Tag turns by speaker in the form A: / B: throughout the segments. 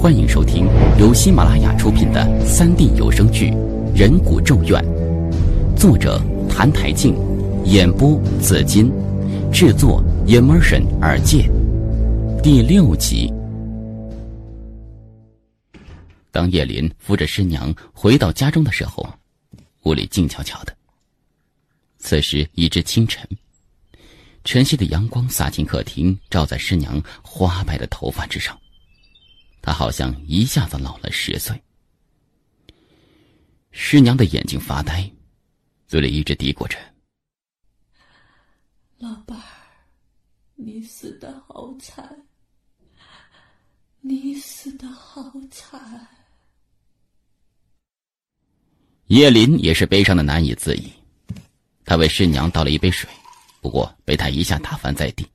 A: 欢迎收听由喜马拉雅出品的三 D 有声剧《人骨咒怨》，作者谭台静，演播紫金，制作 Immersion 耳界，第六集。当叶林扶着师娘回到家中的时候，屋里静悄悄的。此时已至清晨，晨曦的阳光洒进客厅，照在师娘花白的头发之上。她好像一下子老了十岁。师娘的眼睛发呆，嘴里一直嘀咕着：“
B: 老伴儿，你死的好惨，你死的好惨。”
A: 叶林也是悲伤的难以自已，他为师娘倒了一杯水，不过被他一下打翻在地，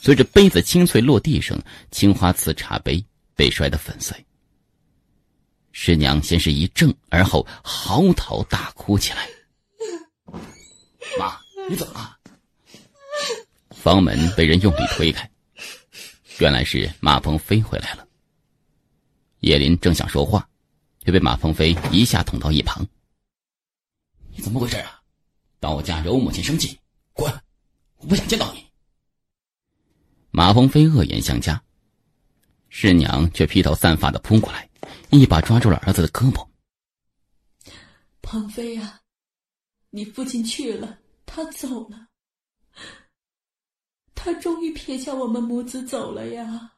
A: 随着杯子清脆落地声，青花瓷茶杯。被摔得粉碎。师娘先是一怔，而后嚎啕大哭起来。妈，你怎么了？房门被人用力推开，原来是马鹏飞回来了。叶林正想说话，却被马鹏飞一下捅到一旁。你怎么回事啊？到我家惹我母亲生气，滚！我不想见到你。马鹏飞恶言相加。师娘却披头散发的扑过来，一把抓住了儿子的胳膊。
B: 鹏飞呀，你父亲去了，他走了，他终于撇下我们母子走了呀。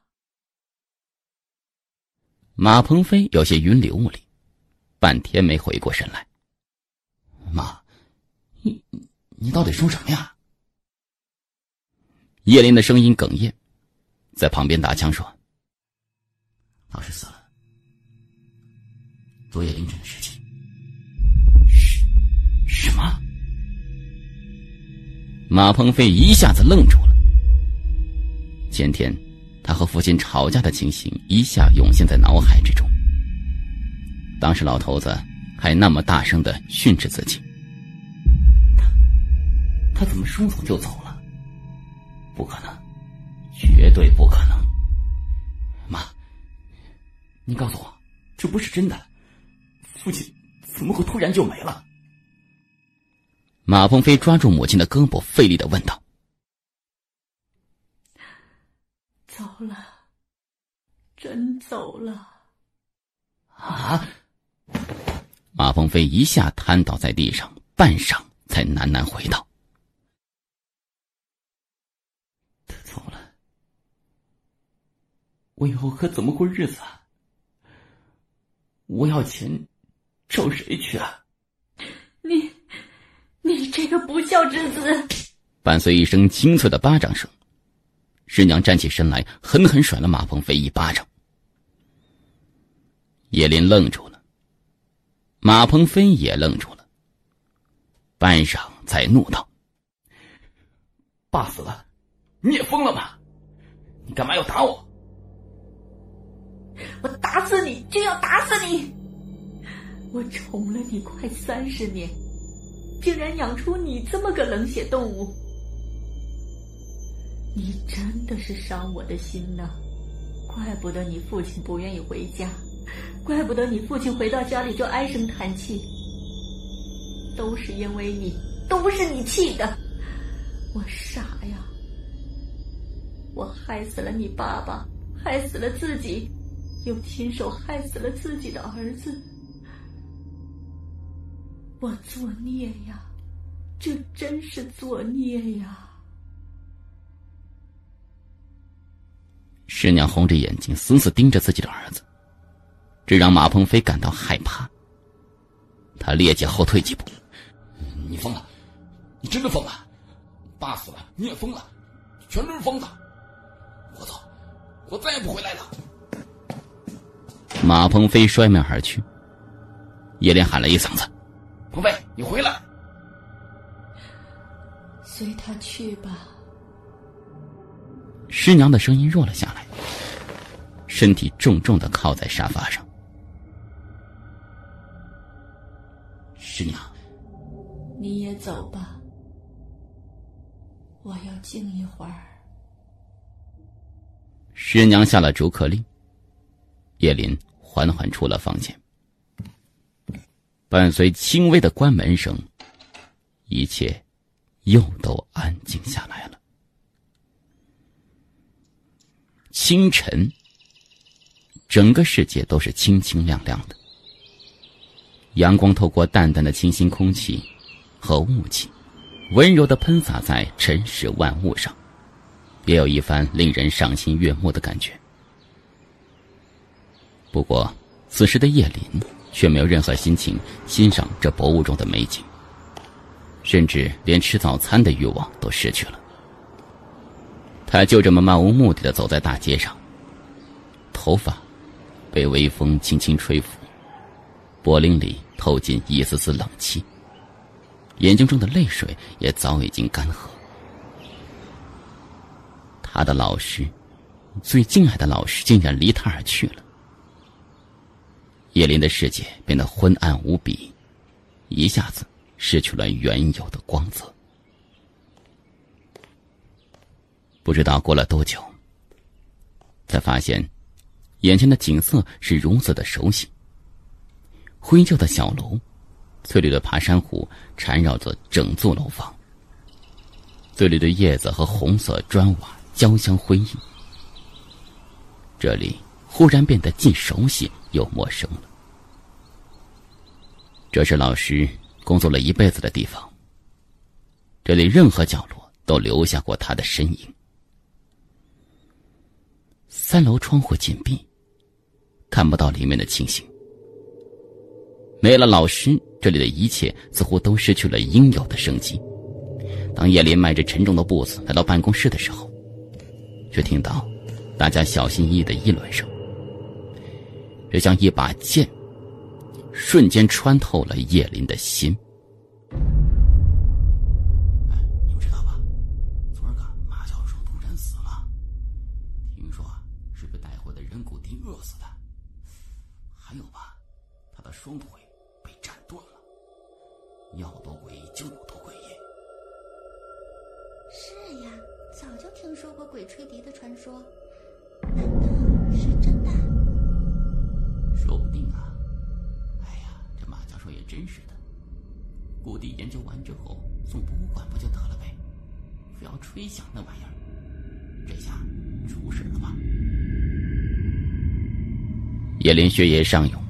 A: 马鹏飞有些云里雾里，半天没回过神来。妈，你你到底说什么呀？叶林的声音哽咽，在旁边打枪说。老师死了，昨夜凌晨的事情。什什么？马鹏飞一下子愣住了。前天，他和父亲吵架的情形一下涌现在脑海之中。当时老头子还那么大声的训斥自己，他他怎么说走就走了？不可能，绝对不可能！你告诉我，这不是真的？父亲怎么会突然就没了？马鹏飞抓住母亲的胳膊，费力的问道：“
B: 走了，真走了？”
A: 啊！马鹏飞一下瘫倒在地上，半晌才喃喃回道：“他走了，我以后可怎么过日子啊？”我要钱，找谁去啊？
B: 你，你这个不孝之子！
A: 伴随一声清脆的巴掌声，师娘站起身来，狠狠甩了马鹏飞一巴掌。叶林愣住了，马鹏飞也愣住了，半晌才怒道：“爸死了，你也疯了吗？你干嘛要打我？”
B: 打死你，就要打死你！我宠了你快三十年，竟然养出你这么个冷血动物！你真的是伤我的心呐！怪不得你父亲不愿意回家，怪不得你父亲回到家里就唉声叹气，都是因为你，都是你气的！我傻呀！我害死了你爸爸，害死了自己。又亲手害死了自己的儿子，我作孽呀！这真是作孽呀！
A: 师娘红着眼睛，死死盯着自己的儿子，这让马鹏飞感到害怕。他趔趄后退几步：“你疯了！你真的疯了！爸死了，你也疯了，全都是疯子！我走，我再也不回来了。”马鹏飞摔门而去。叶莲喊了一嗓子：“鹏飞，你回来！”
B: 随他去吧。
A: 师娘的声音弱了下来，身体重重的靠在沙发上。师娘，
B: 你也走吧，我要静一会儿。
A: 师娘下了逐客令。叶林缓缓出了房间，伴随轻微的关门声，一切又都安静下来了。清晨，整个世界都是清清亮亮的，阳光透过淡淡的清新空气和雾气，温柔的喷洒在尘世万物上，别有一番令人赏心悦目的感觉。不过，此时的叶林却没有任何心情欣赏这薄雾中的美景，甚至连吃早餐的欲望都失去了。他就这么漫无目的的走在大街上，头发被微风轻轻吹拂，脖领里透进一丝丝冷气，眼睛中的泪水也早已经干涸。他的老师，最敬爱的老师，竟然离他而去了。叶林的世界变得昏暗无比，一下子失去了原有的光泽。不知道过了多久，才发现，眼前的景色是如此的熟悉。灰旧的小楼，翠绿的爬山虎缠绕着整座楼房，翠绿的叶子和红色砖瓦交相辉映。这里忽然变得既熟悉又陌生了。这是老师工作了一辈子的地方。这里任何角落都留下过他的身影。三楼窗户紧闭，看不到里面的情形。没了老师，这里的一切似乎都失去了应有的生机。当叶林迈着沉重的步子来到办公室的时候，却听到大家小心翼翼的议论声，这像一把剑。瞬间穿透了叶林的心。
C: 你们知道吧？昨儿个马教授突然死了，听说是被带回的人骨丁饿死的。还有吧，他的双腿被斩断了。要多诡异就有多诡异。
D: 是呀，早就听说过鬼吹笛的传说，真
C: 是的，故地研究完之后送博物馆不就得了呗？非要吹响那玩意儿，这下出事了吧？
A: 叶林血液上涌，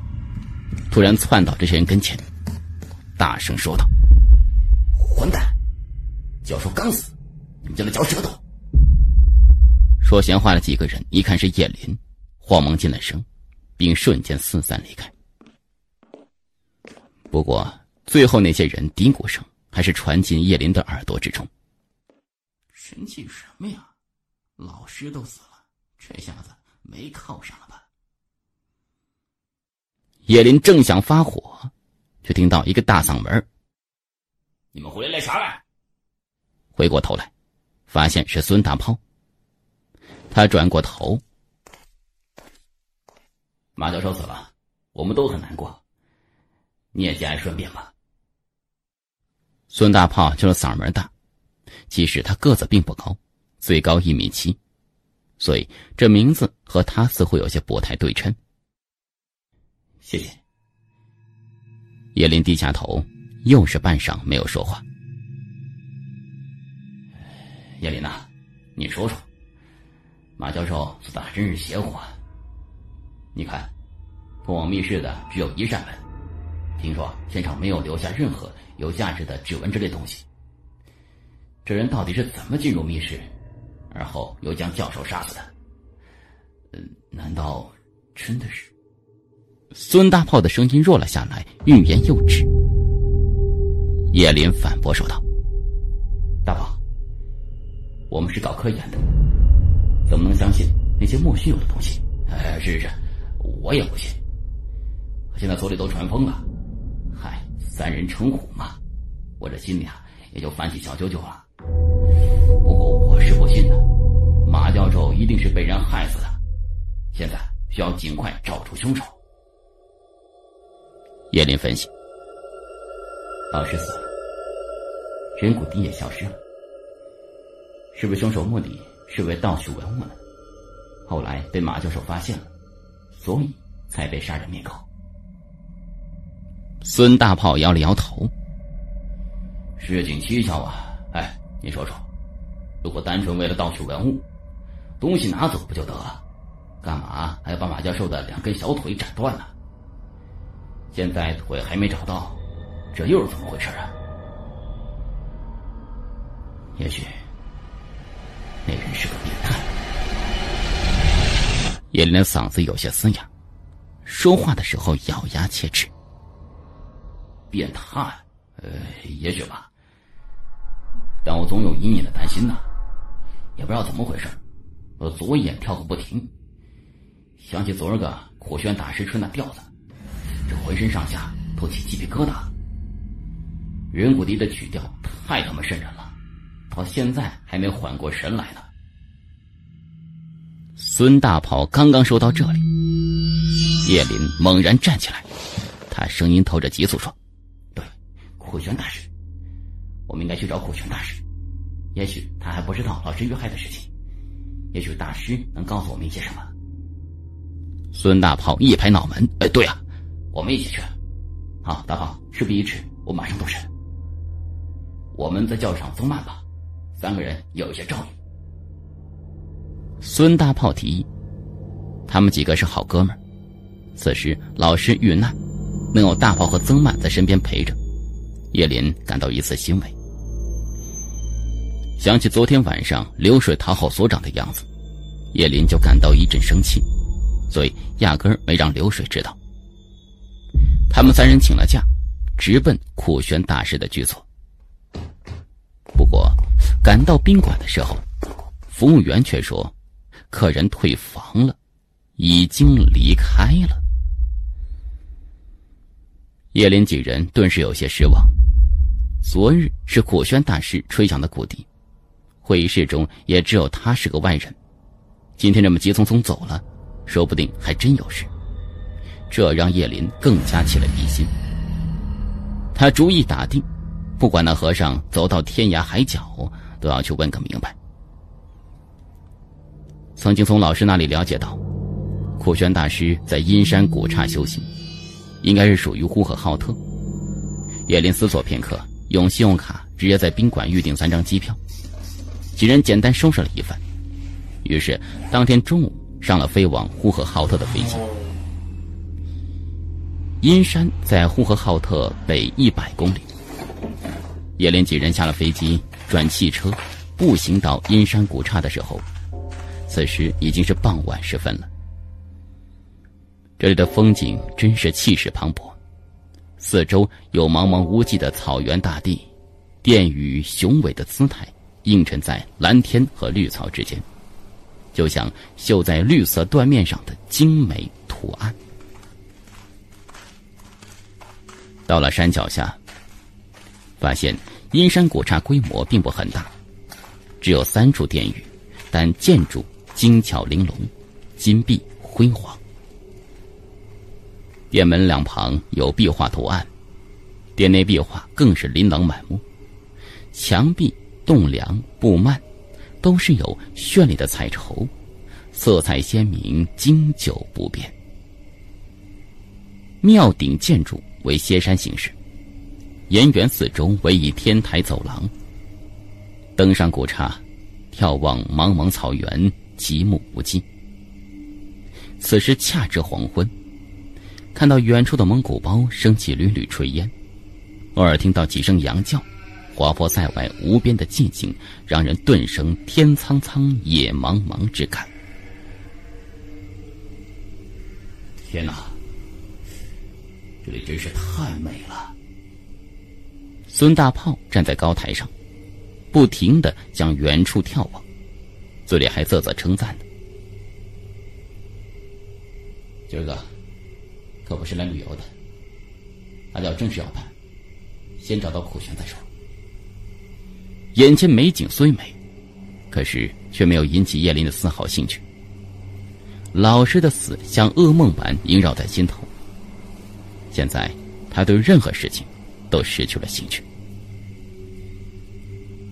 A: 突然窜到这些人跟前，大声说道：“
C: 混蛋！教授刚死，你们就来嚼舌头！”
A: 说闲话的几个人一看是叶林，慌忙进了声，并瞬间四散离开。不过，最后那些人嘀咕声还是传进叶林的耳朵之中。
C: 神气什么呀？老师都死了，这下子没靠上了吧？
A: 叶林正想发火，却听到一个大嗓门：“
C: 你们回来啥来？”
A: 回过头来，发现是孙大炮。他转过头：“
C: 马教授死了，我们都很难过。”你也节哀顺变吧。
A: 孙大炮就是嗓门大，其实他个子并不高，最高一米七，所以这名字和他似乎有些不太对称。
C: 谢谢。
A: 叶林低下头，又是半晌没有说话。
C: 叶林呐，你说说，马教授死的还真是邪乎啊！你看，通往密室的只有一扇门。听说现场没有留下任何有价值的指纹之类东西。这人到底是怎么进入密室，而后又将教授杀死的？嗯，难道真的是？
A: 孙大炮的声音弱了下来，欲言又止。叶林反驳说道：“
C: 大炮，我们是搞科研的，怎么能相信那些莫须有的东西？哎，是是是，我也不信。现在所里都传疯了。”三人成虎嘛，我这心里啊也就烦起小九九了。不过我是不信的，马教授一定是被人害死的，现在需要尽快找出凶手。
A: 叶林分析，
C: 老师死了，人骨钉也消失了，是不是凶手目的是为盗取文物呢？后来被马教授发现了，所以才被杀人灭口。
A: 孙大炮摇了摇头：“
C: 事情蹊跷啊！哎，你说说，如果单纯为了盗取文物，东西拿走不就得了？干嘛还要把马教授的两根小腿斩断呢？现在腿还没找到，这又是怎么回事啊？也许那人是个变态。”
A: 叶林的嗓子有些嘶哑，说话的时候咬牙切齿。
C: 变态，呃，也许吧。但我总有隐隐的担心呐，也不知道怎么回事，我左眼跳个不停。想起昨儿个苦轩大师吹那调子，这浑身上下都起鸡皮疙瘩。人骨笛的曲调太他妈瘆人了，到现在还没缓过神来呢。
A: 孙大炮刚刚说到这里，叶林猛然站起来，他声音透着急促说。
C: 苦玄大师，我们应该去找苦玄大师。也许他还不知道老师遇害的事情，也许大师能告诉我们一些什么。
A: 孙大炮一拍脑门：“哎，对啊，
C: 我们一起去。好，大炮，事不宜迟，我马上动身。我们再叫上曾曼吧，三个人有些照应。”
A: 孙大炮提议：“他们几个是好哥们儿，此时老师遇难，能有大炮和曾曼在身边陪着。”叶林感到一丝欣慰，想起昨天晚上流水讨好所长的样子，叶林就感到一阵生气，所以压根没让流水知道。他们三人请了假，直奔苦玄大师的居所。不过，赶到宾馆的时候，服务员却说，客人退房了，已经离开了。叶林几人顿时有些失望。昨日是苦轩大师吹响的骨笛，会议室中也只有他是个外人。今天这么急匆匆走了，说不定还真有事。这让叶林更加起了疑心。他主意打定，不管那和尚走到天涯海角，都要去问个明白。曾经从老师那里了解到，苦轩大师在阴山古刹修行，应该是属于呼和浩特。叶林思索片刻。用信用卡直接在宾馆预订三张机票，几人简单收拾了一番，于是当天中午上了飞往呼和浩特的飞机。阴山在呼和浩特北一百公里。叶林几人下了飞机，转汽车，步行到阴山古刹的时候，此时已经是傍晚时分了。这里的风景真是气势磅礴。四周有茫茫无际的草原大地，殿宇雄伟的姿态映衬在蓝天和绿草之间，就像绣在绿色缎面上的精美图案。到了山脚下，发现阴山古刹规模并不很大，只有三处殿宇，但建筑精巧玲珑，金碧辉煌。殿门两旁有壁画图案，殿内壁画更是琳琅满目，墙壁、栋梁、布幔，都是有绚丽的彩绸，色彩鲜明，经久不变。庙顶建筑为歇山形式，檐缘四周围以天台走廊。登上古刹，眺望茫茫草原，极目无际。此时恰值黄昏。看到远处的蒙古包升起缕缕炊烟，偶尔听到几声羊叫，划破塞外无边的寂静，让人顿生天苍苍、野茫茫之感。
C: 天哪，这里真是太美了！
A: 孙大炮站在高台上，不停的向远处眺望，嘴里还啧啧称赞呢。
C: 今儿个。可不是来旅游的，俺要正事要办，先找到苦玄再说。
A: 眼前美景虽美，可是却没有引起叶林的丝毫兴趣。老师的死像噩梦般萦绕在心头。现在他对任何事情都失去了兴趣。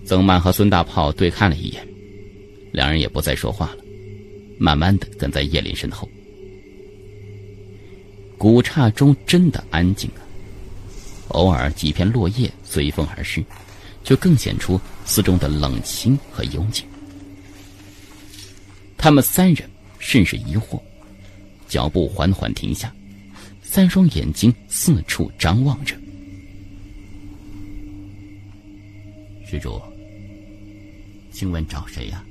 A: 曾曼和孙大炮对看了一眼，两人也不再说话了，慢慢的跟在叶林身后。古刹中真的安静啊，偶尔几片落叶随风而逝，就更显出寺中的冷清和幽静。他们三人甚是疑惑，脚步缓缓停下，三双眼睛四处张望着。
C: 施主，请问找谁呀？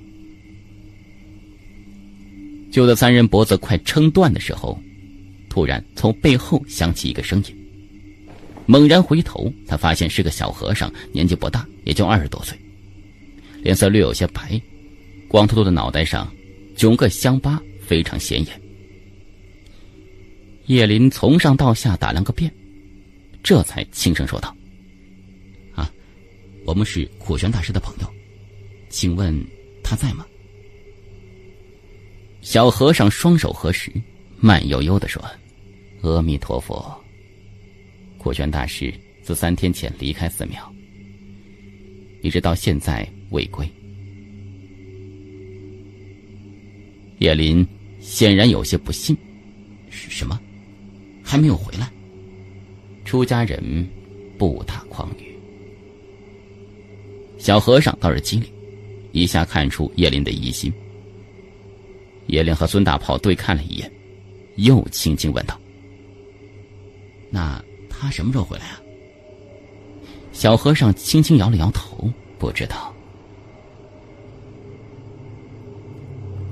A: 就在三人脖子快撑断的时候，突然从背后响起一个声音。猛然回头，他发现是个小和尚，年纪不大，也就二十多岁，脸色略有些白，光秃秃的脑袋上九个乡疤非常显眼。叶林从上到下打量个遍，这才轻声说道。
C: 啊我们是苦玄大师的朋友，请问他在吗？
A: 小和尚双手合十，慢悠悠的说：“阿弥陀佛。”苦玄大师自三天前离开寺庙，一直到现在未归。叶林显然有些不信：“
C: 什么？还没有回来？”
A: 出家人不打诳语。小和尚倒是机灵，一下看出叶林的疑心。叶林和孙大炮对看了一眼，又轻轻问道：“
C: 那他什么时候回来啊？”
A: 小和尚轻轻摇了摇头，不知道。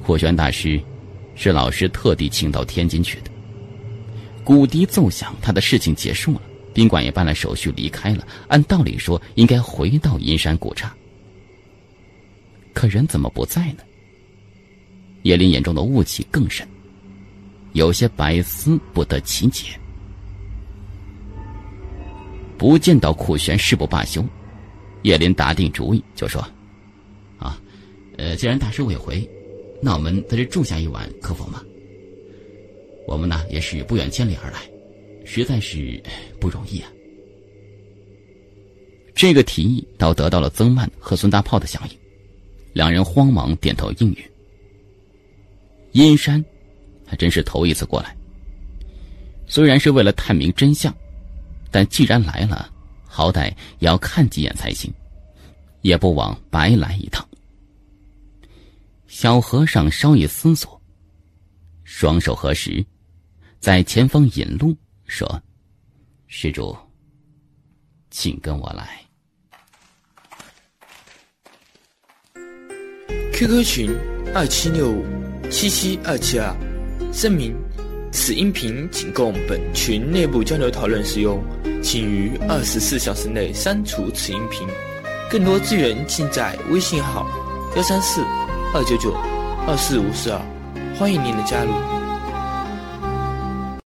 A: 霍玄大师是老师特地请到天津去的。鼓笛奏响，他的事情结束了。宾馆也办了手续，离开了。按道理说，应该回到阴山古刹，可人怎么不在呢？叶林眼中的雾气更深，有些百思不得其解。不见到苦玄，誓不罢休。叶林打定主意，就说：“
C: 啊，呃，既然大师未回，那我们在这住下一晚，可否吗？我们呢，也是不远千里而来。”实在是不容易啊！
A: 这个提议倒得到了曾曼和孙大炮的响应，两人慌忙点头应允。阴山还真是头一次过来，虽然是为了探明真相，但既然来了，好歹也要看几眼才行，也不枉白来一趟。小和尚稍一思索，双手合十，在前方引路。说：“施主，请跟我来。”
E: QQ 群二七六五七七二七二，声明：此音频仅供本群内部交流讨论使用，请于二十四小时内删除此音频。更多资源尽在微信号：幺三四二九九二四五四二，欢迎您的加入。